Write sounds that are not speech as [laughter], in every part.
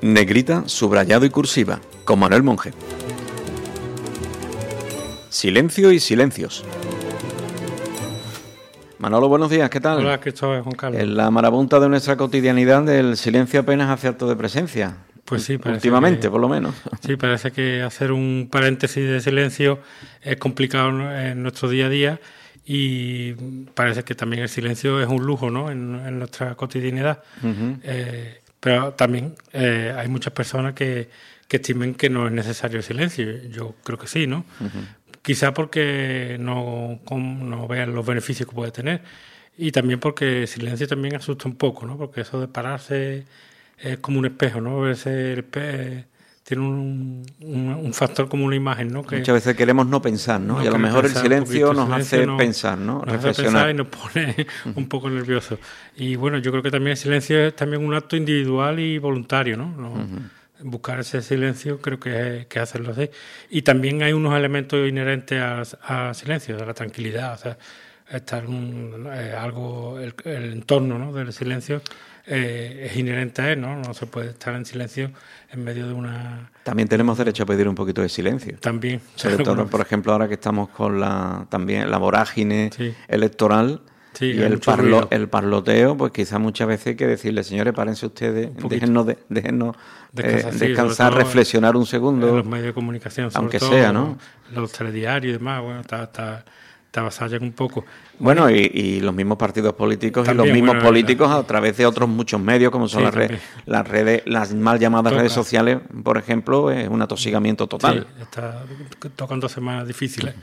Negrita, subrayado y cursiva, con Manuel Monge. Silencio y silencios. Manolo, buenos días, ¿qué tal? Hola, ¿qué tal, Juan Carlos? En la marabunta de nuestra cotidianidad, el silencio apenas hace acto de presencia. Pues sí, parece Últimamente, por lo menos. Sí, parece que hacer un paréntesis de silencio es complicado en nuestro día a día y parece que también el silencio es un lujo ¿no? en, nuestra cotidianidad. eh, pero también eh, hay muchas personas que, que, estimen que no es necesario el silencio. Yo creo que sí, ¿no? Quizá porque no, no vean los beneficios que puede tener y también porque el silencio también asusta un poco, ¿no? Porque eso de pararse es como un espejo, ¿no? Verse el espejo tiene un, un, factor como una imagen, ¿no? Que Muchas veces queremos no pensar, ¿no? y a lo mejor el silencio nos hace pensar, ¿no? Nos hace pensar y nos pone [laughs] un poco nerviosos. Y bueno, yo creo que también el silencio es también un acto individual y voluntario, ¿no? Buscar ese silencio creo que es, que hacerlo así. Y también hay unos elementos inherentes al silencio, de la tranquilidad, o sea, estar un, eh, algo, el, el entorno ¿no? del silencio eh, es inherente a él, ¿no? No se puede estar en silencio en medio de una... También tenemos derecho a pedir un poquito de silencio. También. [laughs] Sobre todo, por ejemplo, ahora que estamos con la también la vorágine electoral sí, y el, parlo, el parloteo, pues quizás muchas veces hay que decirle, señores, párense ustedes, déjennos, de, déjennos descansar, eh, descansar reflexionar un segundo. En los medios de comunicación, sobre aunque todo, sea, ¿no? Los telediarios y demás, bueno, está... está te avasallan un poco. Bueno, y, y, los mismos partidos políticos También, y los mismos bueno, políticos a través de otros muchos medios, como son Sí, las, redes, las redes, las mal llamadas Toca. redes sociales, por ejemplo, es un atosigamiento total. Sí, está tocando semanas difíciles.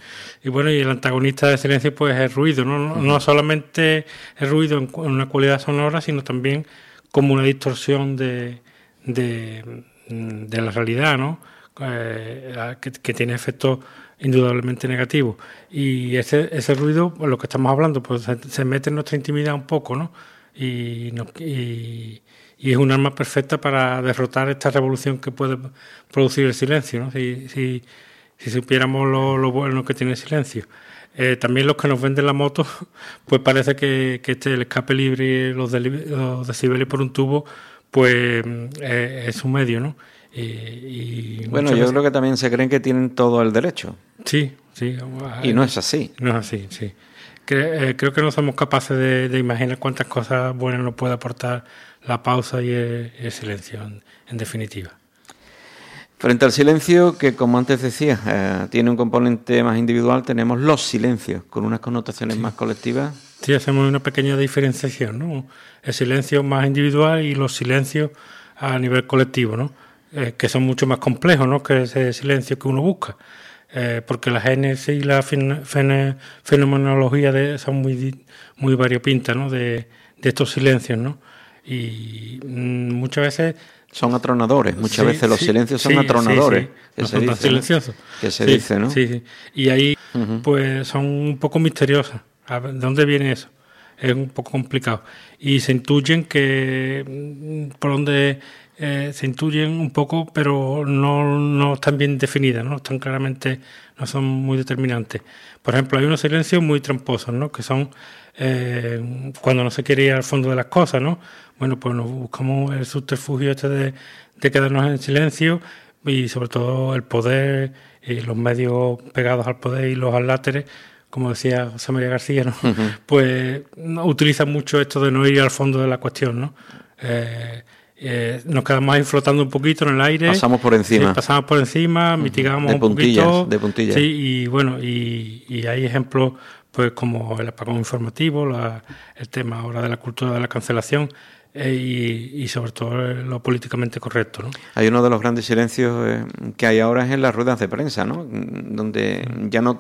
Y bueno, y el antagonista de silencio pues es ruido, no, no, no solamente es ruido en, una cualidad sonora, sino también como una distorsión de, de, de la realidad, ¿no? Eh, que, que tiene efectos indudablemente negativos. Y ese, ese ruido, pues, lo que estamos hablando, pues se, mete en nuestra intimidad un poco, ¿no? Y, es un arma perfecta para derrotar esta revolución que puede producir el silencio, ¿no? Si, si, supiéramos lo, lo bueno que tiene el silencio. Eh, también los que nos venden la moto, [laughs] pues parece que, que este, el escape libre los, los decibeles por un tubo, pues eh, es un medio, ¿no? Y, y Bueno, yo veces- creo que también se creen que tienen todo el derecho. Sí, sí. Y no es así. No es así, sí. Cre- eh, creo que no somos capaces de, de imaginar cuántas cosas buenas nos puede aportar la pausa y el, el silencio, en, en definitiva. Frente al silencio, que como antes decía, eh, tiene un componente más individual, tenemos los silencios, con unas connotaciones más colectivas. Sí, hacemos una pequeña diferenciación, ¿no? El silencio más individual y los silencios a nivel colectivo, ¿no? Eh, que son mucho más complejos, ¿no? Que ese silencio que uno busca. Eh, porque la génesis y la fen- fenomenología de, son muy, muy variopintas, ¿no? De, de estos silencios, ¿no? Y mm, muchas veces Son atronadores, muchas Sí, veces los sí, silencios son sí, atronadores. sí, sí. Que No se son tan dice. Que se Sí, dice, ¿no? Sí, sí. Y ahí, pues, son un poco misteriosas. ¿De dónde viene eso? Es un poco complicado. Y se intuyen que, mm, por donde eh, se intuyen un poco, pero no, no están bien definidas, no están claramente, no son muy determinantes. Por ejemplo, hay unos silencios muy tramposos, ¿no? Que son eh, cuando no se quiere ir al fondo de las cosas, ¿no? Bueno, pues nos buscamos el subterfugio este de, de quedarnos en silencio y sobre todo el poder y los medios pegados al poder y los aláteres, como decía José María García, ¿no? pues no, utilizan mucho esto de no ir al fondo de la cuestión, ¿no? Eh, eh, nos quedamos ahí flotando un poquito en el aire. Pasamos por encima. Pasamos por encima, mitigamos De un puntillas, poquito. de puntillas. Sí, y bueno, y, y hay ejemplos pues como el apagón informativo, la- el tema ahora de la cultura de la cancelación eh, y, y sobre todo lo políticamente correcto, ¿no? Hay uno de los grandes silencios eh, que hay ahora es en las ruedas de prensa, ¿no? Donde ya no,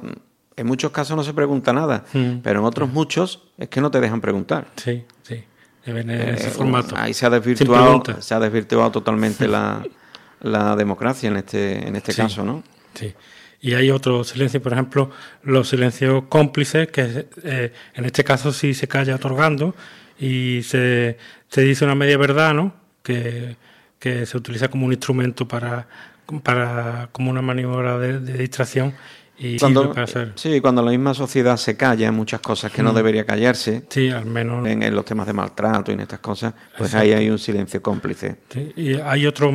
en muchos casos no se pregunta nada, Mm. pero en otros muchos es que no te dejan preguntar. Sí, sí. Eh, formato. Ahí se ha desvirtuado, se ha desvirtuado totalmente la, [laughs] la democracia en este, en este Sí. caso, ¿no? Sí. Y hay otros silencios, por ejemplo, los silencios cómplices, que eh, en este caso sí se calla otorgando y se, se dice una media verdad, ¿no? Que, que se utiliza como un instrumento para, para como una maniobra de, de distracción y Cuando, sí, cuando la misma sociedad se calla en muchas cosas que no Mm. debería callarse, Sí, al menos. en, en los temas de maltrato y en estas cosas, pues ahí hay un silencio cómplice. sí. Y hay otro,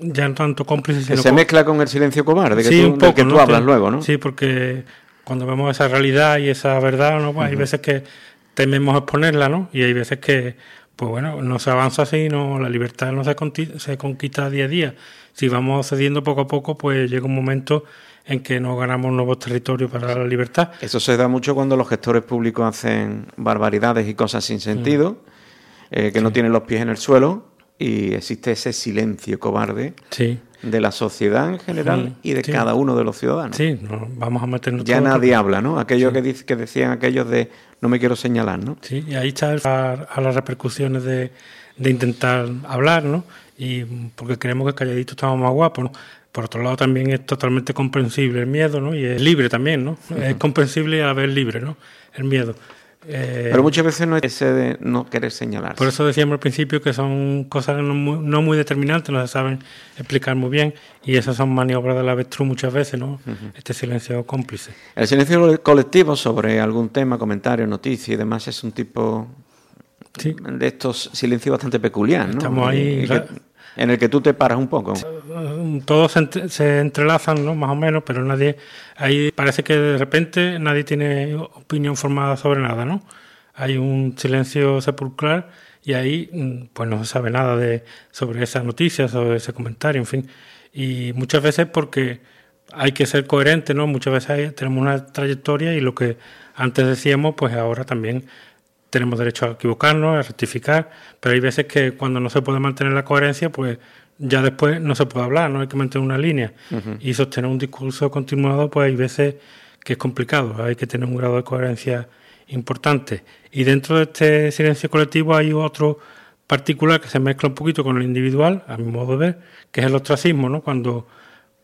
ya no tanto cómplice, Que se mezcla con el silencio cobarde que sí, tú, un del poco, que tú hablas luego, ¿no? Sí, porque cuando vemos esa realidad y esa verdad, ¿no? Pues hay veces que tememos exponerla, ¿no? Y hay veces que, pues bueno, no se avanza así, no la libertad no se, se conquista día a día. Si vamos cediendo poco a poco, pues llega un momento en que nos ganamos nuevos territorios para la libertad. Eso se da mucho cuando los gestores públicos hacen barbaridades y cosas sin sentido, eh, que no tienen los pies en el suelo, y existe ese silencio cobarde Sí, de la sociedad en general y de cada uno de los ciudadanos. sí, no, vamos a meternos Ya nadie habla, ¿no? Aquello que, dice, que decían aquellos de no me quiero señalar, ¿no? Sí, y ahí está el- a, a las repercusiones de, de intentar hablar, ¿no? Y mm, porque creemos que calladitos estamos más guapos, ¿no? Por otro lado, también es totalmente comprensible el miedo, ¿no? Y es libre también, ¿no? Es comprensible y a la vez libre, ¿no? El miedo. Eh, Pero muchas veces no es ese de no querer señalarse. por eso decíamos al principio que son cosas no muy, no muy determinantes, no se saben explicar muy bien, y esas son maniobras del avestruz muchas veces, ¿no? Este silencio cómplice. El silencio colectivo sobre algún tema, comentario, noticia y demás es un tipo Sí. de estos silencios bastante peculiar, ¿no? Estamos ahí, en el que tú te paras un poco. Todos se, entre- se entrelazan, ¿no? Más o menos, pero nadie, ahí parece que de repente nadie tiene opinión formada sobre nada, ¿no? Hay un silencio sepulcral y ahí, mm, pues no se sabe nada de, sobre esa noticia, sobre ese comentario, en fin. Y muchas veces porque hay que ser coherente, ¿no? Muchas veces tenemos una trayectoria y lo que antes decíamos, pues ahora también tenemos derecho a equivocarnos, a rectificar, pero hay veces que cuando no se puede mantener la coherencia, pues ya después no se puede hablar, no hay que mantener una línea. Y sostener un discurso continuado, pues hay veces que es complicado, hay que tener un grado de coherencia importante. Y dentro de este silencio colectivo hay otro particular que se mezcla un poquito con el individual, a mi modo de ver, que es el ostracismo, ¿no? Cuando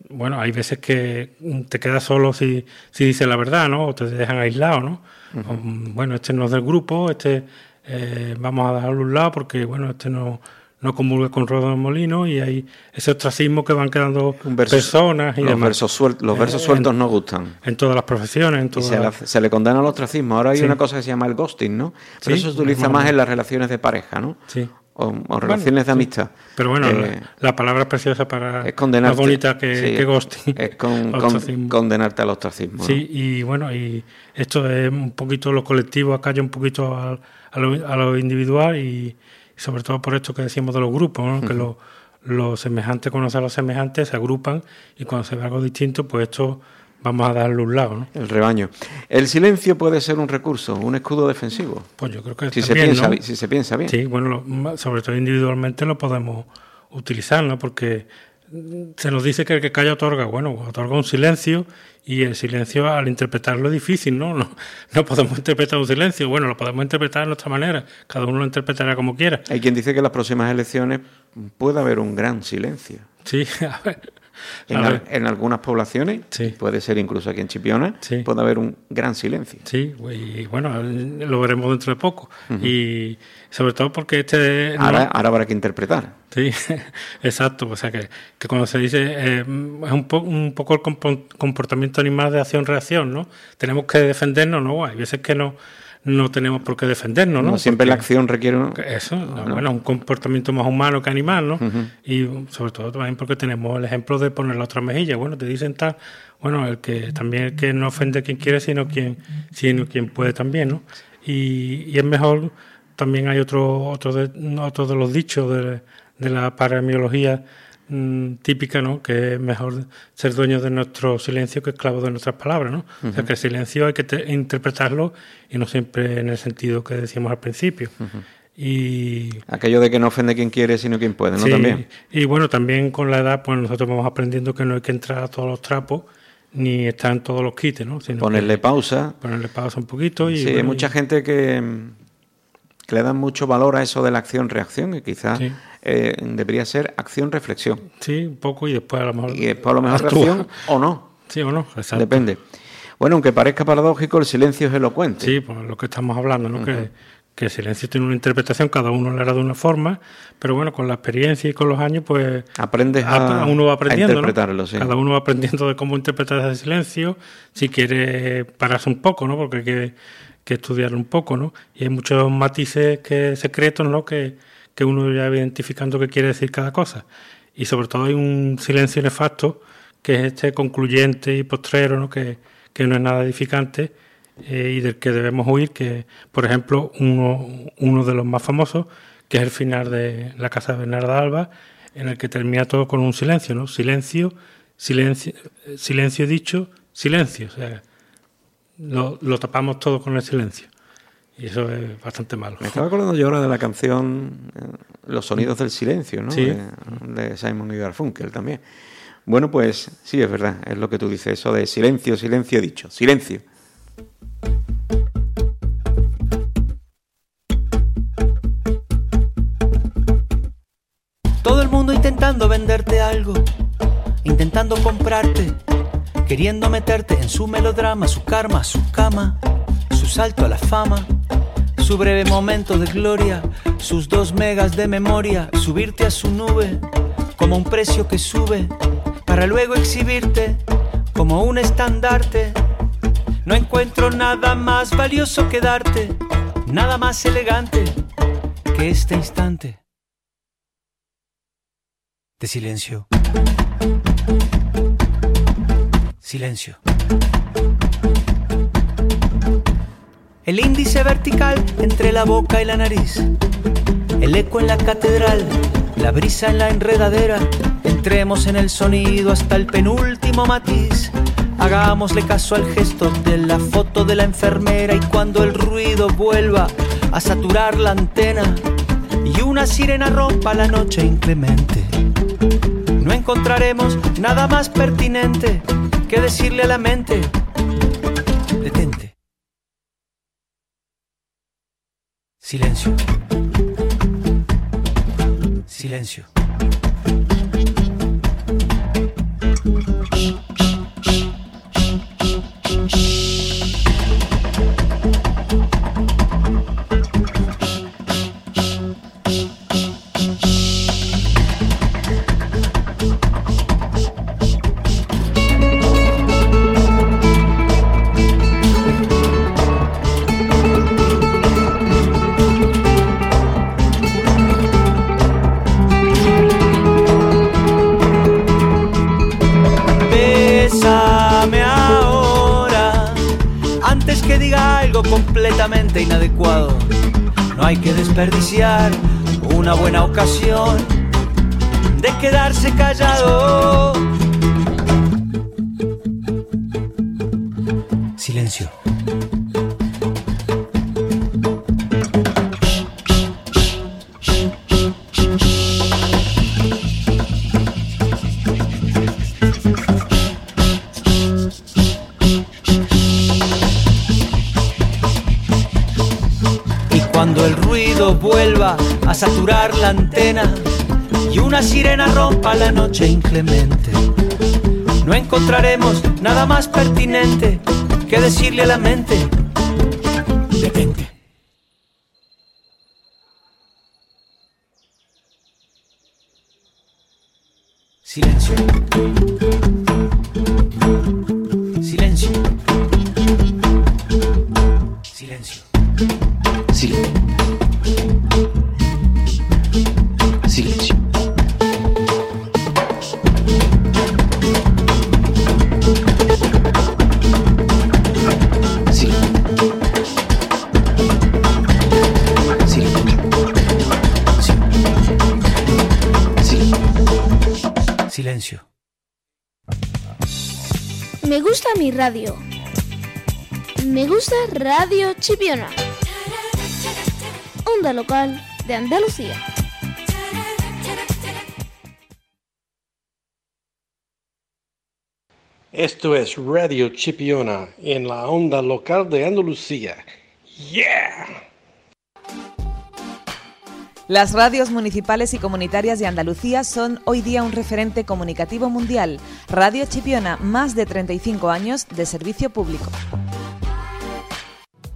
bueno, hay veces que te quedas solo si, si dices la verdad, ¿no? O te dejan aislado, ¿no? O, bueno, este no es del grupo, este eh, vamos a dejarlo a un lado porque, bueno, este no, no comulga con molino y hay ese ostracismo que van quedando verso- personas y los demás. versos, suel- los versos Eh, sueltos no gustan. En todas las profesiones, en Y todas se, le, hace- se le condena al ostracismo. Ahora hay Sí. una cosa que se llama el ghosting, ¿no? Pero Sí, eso se utiliza más en las relaciones de pareja, ¿no? Sí. O, o relaciones de amistad. Pero bueno, Eh, la, la palabra es preciosa para es más bonita que, sí, que ghosting. Es con- [laughs] con- condenarte al ostracismo. ¿no? Sí, y bueno, y esto es un poquito lo colectivo, acalla un poquito al- a, lo, a lo individual y, sobre todo por esto que decíamos de los grupos, ¿no? que los los semejantes conocen a los semejantes, se agrupan y cuando se ve algo distinto, pues esto vamos a darle un lado, ¿no? El rebaño. El silencio puede ser un recurso, un escudo defensivo. Pues yo creo que Si se, piensa, ¿no? si se piensa bien. Sí, bueno, lo- sobre todo individualmente lo podemos utilizar, ¿no? Porque se nos dice que el que calla otorga, bueno, otorga un silencio y el silencio al interpretarlo es difícil, ¿no? [laughs] No, no podemos interpretar un silencio, bueno, lo podemos interpretar de nuestra manera, cada uno lo interpretará como quiera. Hay quien dice que en las próximas elecciones puede haber un gran silencio. Sí, [laughs] a ver. En, algunas poblaciones, Sí. puede ser incluso aquí en Chipiona, Sí. puede haber un gran silencio. Sí, y bueno, lo veremos dentro de poco. Y sobre todo porque este... no- Ahora, ahora habrá que interpretar. Sí, [laughs] exacto. O sea que, que cuando se dice eh, es un, po- un poco el compo- comportamiento animal de acción-reacción, ¿no? Tenemos que defendernos, ¿no? Hay veces que no, no tenemos por qué defendernos, ¿no? No siempre la acción requiere un- Eso, no, bueno, un comportamiento más humano que animal, ¿no? Y sobre todo también porque tenemos el ejemplo de poner la otra mejilla. Bueno, te dicen tal, bueno, el que también el que no ofende a quien quiere, sino quien, sino quien puede también, ¿no? Y, y es mejor, también hay otro, otro, de, otro de los dichos de, de la paramiología mm, típica, ¿no? Que es mejor ser dueño de nuestro silencio que esclavo de nuestras palabras, ¿no? O sea, que el silencio hay que te- interpretarlo y no siempre en el sentido que decíamos al principio. Y Aquello de que no ofende quien quiere, sino quien puede, ¿no? Sí, También. Y bueno, también con la edad, pues nosotros vamos aprendiendo que no hay que entrar a todos los trapos ni estar en todos los quites, ¿no? Sino Ponerle pausa. ponerle pausa un poquito y Sí, hay mucha gente que, mm, que le dan mucho valor a eso de la acción-reacción y quizás Sí. Eh, debería ser acción-reflexión. sí, un poco y después a lo mejor Y después a lo mejor reacción o no. Sí o no, exacto. Depende. Bueno, aunque parezca paradójico, el silencio es elocuente. Sí, pues lo que estamos hablando, ¿no? que, que el silencio tiene una interpretación, cada uno lo hará de una forma, pero bueno, con la experiencia y con los años, pues aprendes a, uno va aprendiendo, interpretarlo, Cada uno va aprendiendo de cómo interpretar ese silencio, si quiere pararse un poco, ¿no? Porque hay que, que estudiarlo un poco, ¿no? Y hay muchos matices que secretos, ¿no? Que, que uno ya identificando qué quiere decir cada cosa. Y sobre todo hay un silencio nefasto, que es este concluyente y postrero, ¿no? Que, que no es nada edificante eh, y del que debemos huir, que por ejemplo uno, uno de los más famosos, que es el final de La Casa de Bernarda Alba, en el que termina todo con un silencio, ¿no? Silencio, silencio, silencio dicho, silencio. O sea, lo, lo tapamos todo con el silencio. Y eso es bastante malo. Me estaba acordando yo ahora de la canción eh, Los sonidos del silencio, ¿no? Sí. De, de Simon y Garfunkel también. Bueno, pues sí, es verdad, es lo que tú dices, eso de silencio, silencio dicho, silencio. Todo el mundo intentando venderte algo, intentando comprarte, queriendo meterte en su melodrama, su karma, su cama, su salto a la fama, su breve momento de gloria, sus dos megas de memoria, subirte a su nube como un precio que sube, para luego exhibirte como un estandarte. No encuentro nada más valioso que darte, nada más elegante que este instante de silencio. Silencio. El índice vertical entre la boca y la nariz. El eco en la catedral, la brisa en la enredadera. Entremos en el sonido hasta el penúltimo matiz. Hagámosle caso al gesto de la foto de la enfermera y cuando el ruido vuelva a saturar la antena y una sirena rompa la noche inclemente, no encontraremos nada más pertinente que decirle a la mente, Silencio. Silencio. Desperdiciar una buena ocasión de quedarse callado. Silencio. Saturar la antena y una sirena rompa la noche inclemente, no encontraremos nada más pertinente que decirle a la mente, detente. Silencio. Silencio. Silencio. Silencio. Mi radio. Me gusta Radio Chipiona. Onda local de Andalucía. Esto es Radio Chipiona en la onda local de Andalucía. ¡Yeah! Las radios municipales y comunitarias de Andalucía son hoy día un referente comunicativo mundial. Radio Chipiona, más de 35 años de servicio público.